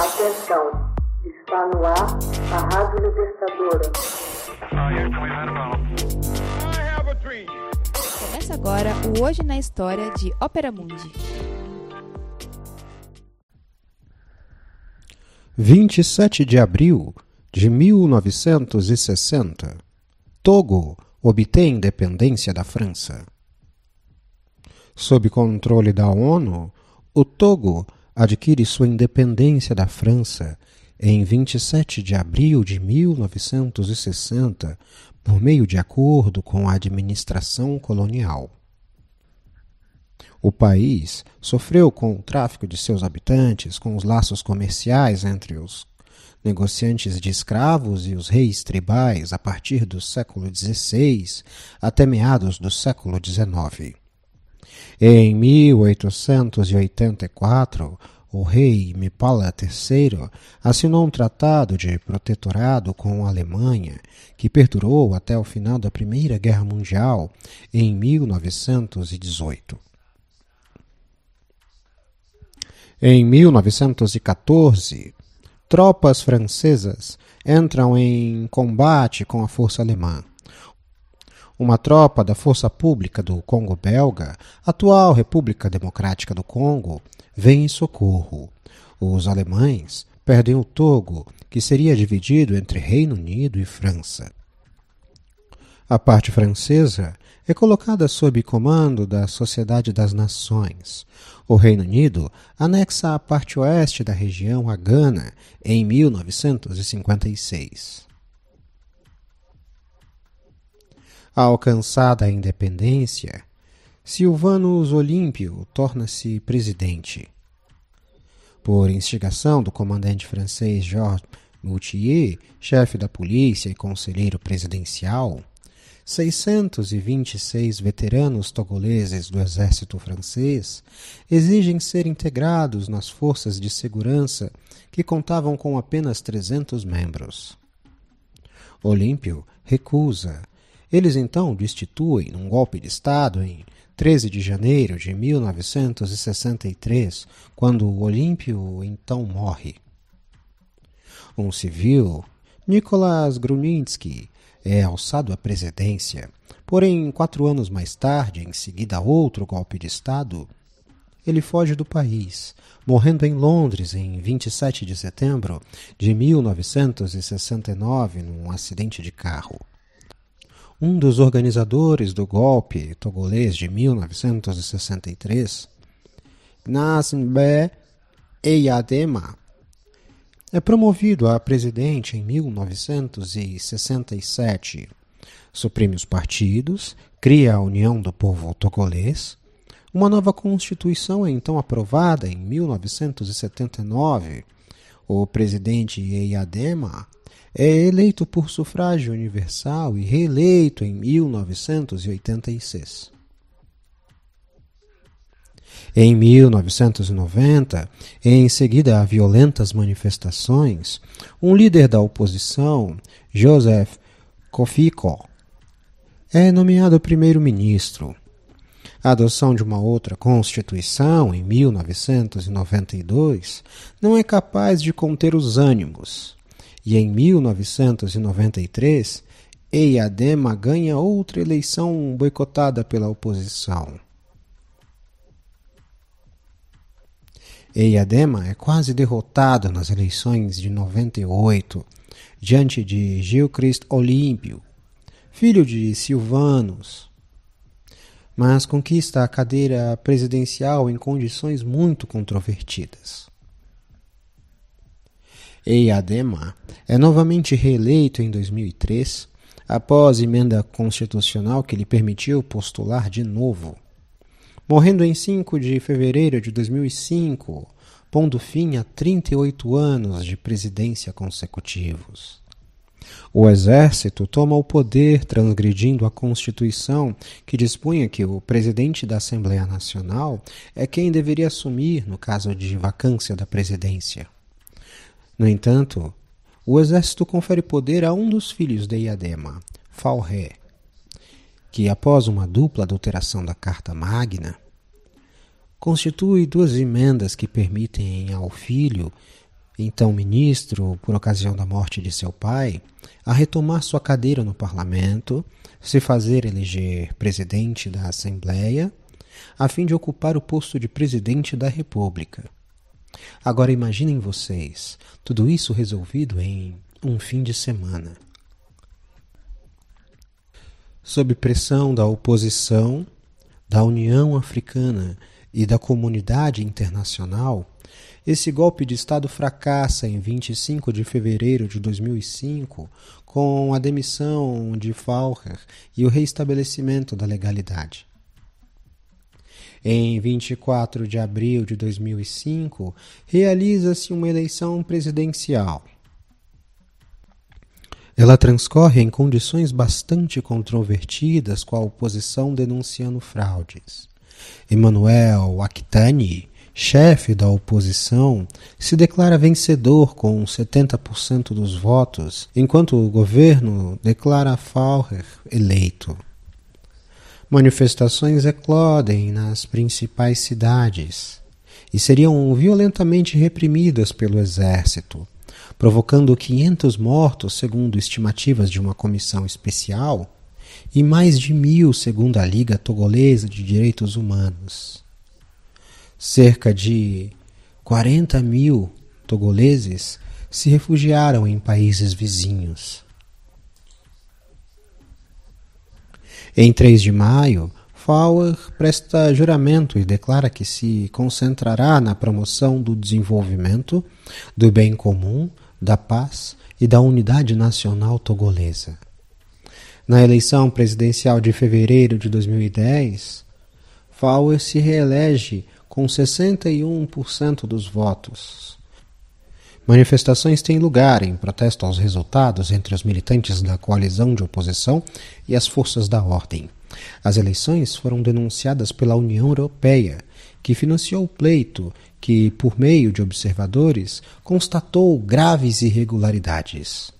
Atenção, está no ar a Rádio Libertadora. Começa agora o Hoje na História de Ópera Mundi. 27 de abril de 1960 Togo obtém independência da França. Sob controle da ONU, o Togo adquire sua independência da França em 27 de abril de 1960 por meio de acordo com a administração colonial. O país sofreu com o tráfico de seus habitantes, com os laços comerciais entre os negociantes de escravos e os reis tribais a partir do século XVI até meados do século XIX. Em 1884, o rei Mipala III assinou um tratado de protetorado com a Alemanha, que perdurou até o final da Primeira Guerra Mundial em 1918. Em 1914, tropas francesas entram em combate com a força alemã. Uma tropa da Força Pública do Congo Belga, atual República Democrática do Congo, vem em socorro. Os alemães perdem o Togo, que seria dividido entre Reino Unido e França. A parte francesa é colocada sob comando da Sociedade das Nações. O Reino Unido anexa a parte oeste da região a Gana em 1956. Alcançada a independência, Silvanus Olímpio torna-se presidente. Por instigação do comandante francês Georges Moutier, chefe da polícia e conselheiro presidencial, 626 veteranos togoleses do exército francês exigem ser integrados nas forças de segurança que contavam com apenas 300 membros. Olímpio recusa. Eles então destituem, num golpe de Estado, em 13 de janeiro de 1963, quando Olímpio então morre. Um civil, Nicolas Gruninsky, é alçado à presidência. Porém, quatro anos mais tarde, em seguida a outro golpe de Estado, ele foge do país, morrendo em Londres em 27 de setembro de 1969 num acidente de carro. Um dos organizadores do golpe togolês de 1963, Gnassinbe Eyadema, é promovido a presidente em 1967. Suprime os partidos, cria a União do Povo Togolês. Uma nova Constituição é então aprovada em 1979. O presidente Eyadema é eleito por sufrágio universal e reeleito em 1986. Em 1990, em seguida a violentas manifestações, um líder da oposição, Joseph Kofiko, é nomeado primeiro-ministro. A adoção de uma outra Constituição, em 1992, não é capaz de conter os ânimos. E em 1993, Eyadema ganha outra eleição boicotada pela oposição. Eyadema é quase derrotado nas eleições de 98 diante de Gilchrist Olímpio, filho de Silvanus, mas conquista a cadeira presidencial em condições muito controvertidas. Eyadema é novamente reeleito em 2003 após emenda constitucional que lhe permitiu postular de novo morrendo em 5 de fevereiro de 2005, pondo fim a 38 anos de presidência consecutivos. O exército toma o poder transgredindo a Constituição, que dispunha que o presidente da Assembleia Nacional é quem deveria assumir no caso de vacância da presidência. No entanto, o exército confere poder a um dos filhos de Iadema, Falré, que, após uma dupla adulteração da Carta Magna, constitui duas emendas que permitem ao filho então ministro por ocasião da morte de seu pai, a retomar sua cadeira no parlamento, se fazer eleger presidente da Assembleia, a fim de ocupar o posto de presidente da República. Agora imaginem vocês, tudo isso resolvido em um fim de semana. Sob pressão da oposição, da União Africana e da comunidade internacional, esse golpe de Estado fracassa em 25 de fevereiro de 2005 com a demissão de Faucher e o reestabelecimento da legalidade. Em 24 de abril de 2005, realiza-se uma eleição presidencial. Ela transcorre em condições bastante controvertidas, com a oposição denunciando fraudes. Emmanuel Akhtani, chefe da oposição, se declara vencedor com 70% dos votos, enquanto o governo declara Faucher eleito. Manifestações eclodem nas principais cidades e seriam violentamente reprimidas pelo exército, provocando 500 mortos, segundo estimativas de uma comissão especial, e mais de mil, segundo a Liga Togolesa de Direitos Humanos. Cerca de 40 mil togoleses se refugiaram em países vizinhos. Em 3 de maio, Fauer presta juramento e declara que se concentrará na promoção do desenvolvimento, do bem comum, da paz e da unidade nacional togolesa. Na eleição presidencial de fevereiro de 2010, Fauer se reelege com 61% dos votos. Manifestações têm lugar em protesto aos resultados entre os militantes da coalizão de oposição e as forças da ordem. As eleições foram denunciadas pela União Europeia, que financiou o pleito que, por meio de observadores, constatou graves irregularidades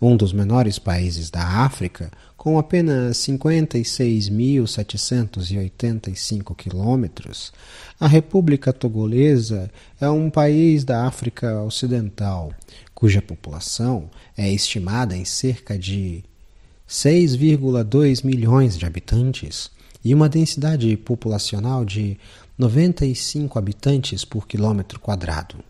um dos menores países da África, com apenas 56.785 quilômetros, a República Togolesa é um país da África Ocidental, cuja população é estimada em cerca de 6,2 milhões de habitantes e uma densidade populacional de 95 habitantes por quilômetro quadrado.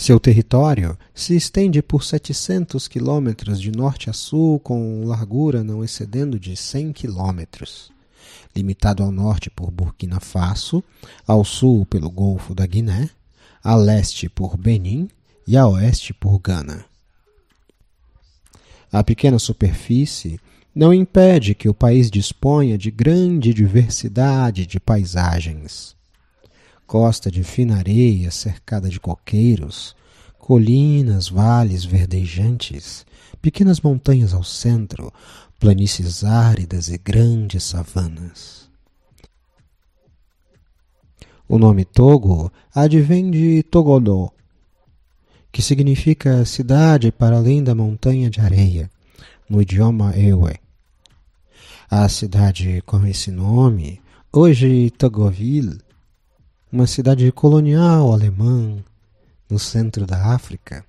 Seu território se estende por 700 quilômetros de norte a sul, com largura não excedendo de 100 quilômetros. Limitado ao norte por Burkina Faso, ao sul pelo Golfo da Guiné, a leste por Benin e a oeste por Gana. A pequena superfície não impede que o país disponha de grande diversidade de paisagens costa de fina areia cercada de coqueiros, colinas, vales verdejantes, pequenas montanhas ao centro, planícies áridas e grandes savanas. O nome Togo advém de Togodó, que significa cidade para além da montanha de areia, no idioma Ewe. A cidade com esse nome, hoje Togoville, uma cidade colonial alemã no centro da África.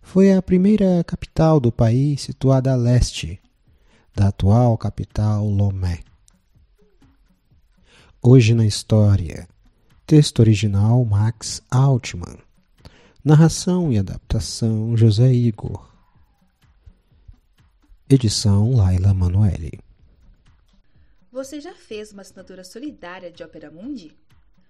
Foi a primeira capital do país situada a leste da atual capital Lomé. Hoje na história. Texto original Max Altman. Narração e adaptação José Igor. Edição Laila Manoeli. Você já fez uma assinatura solidária de Opera Mundi?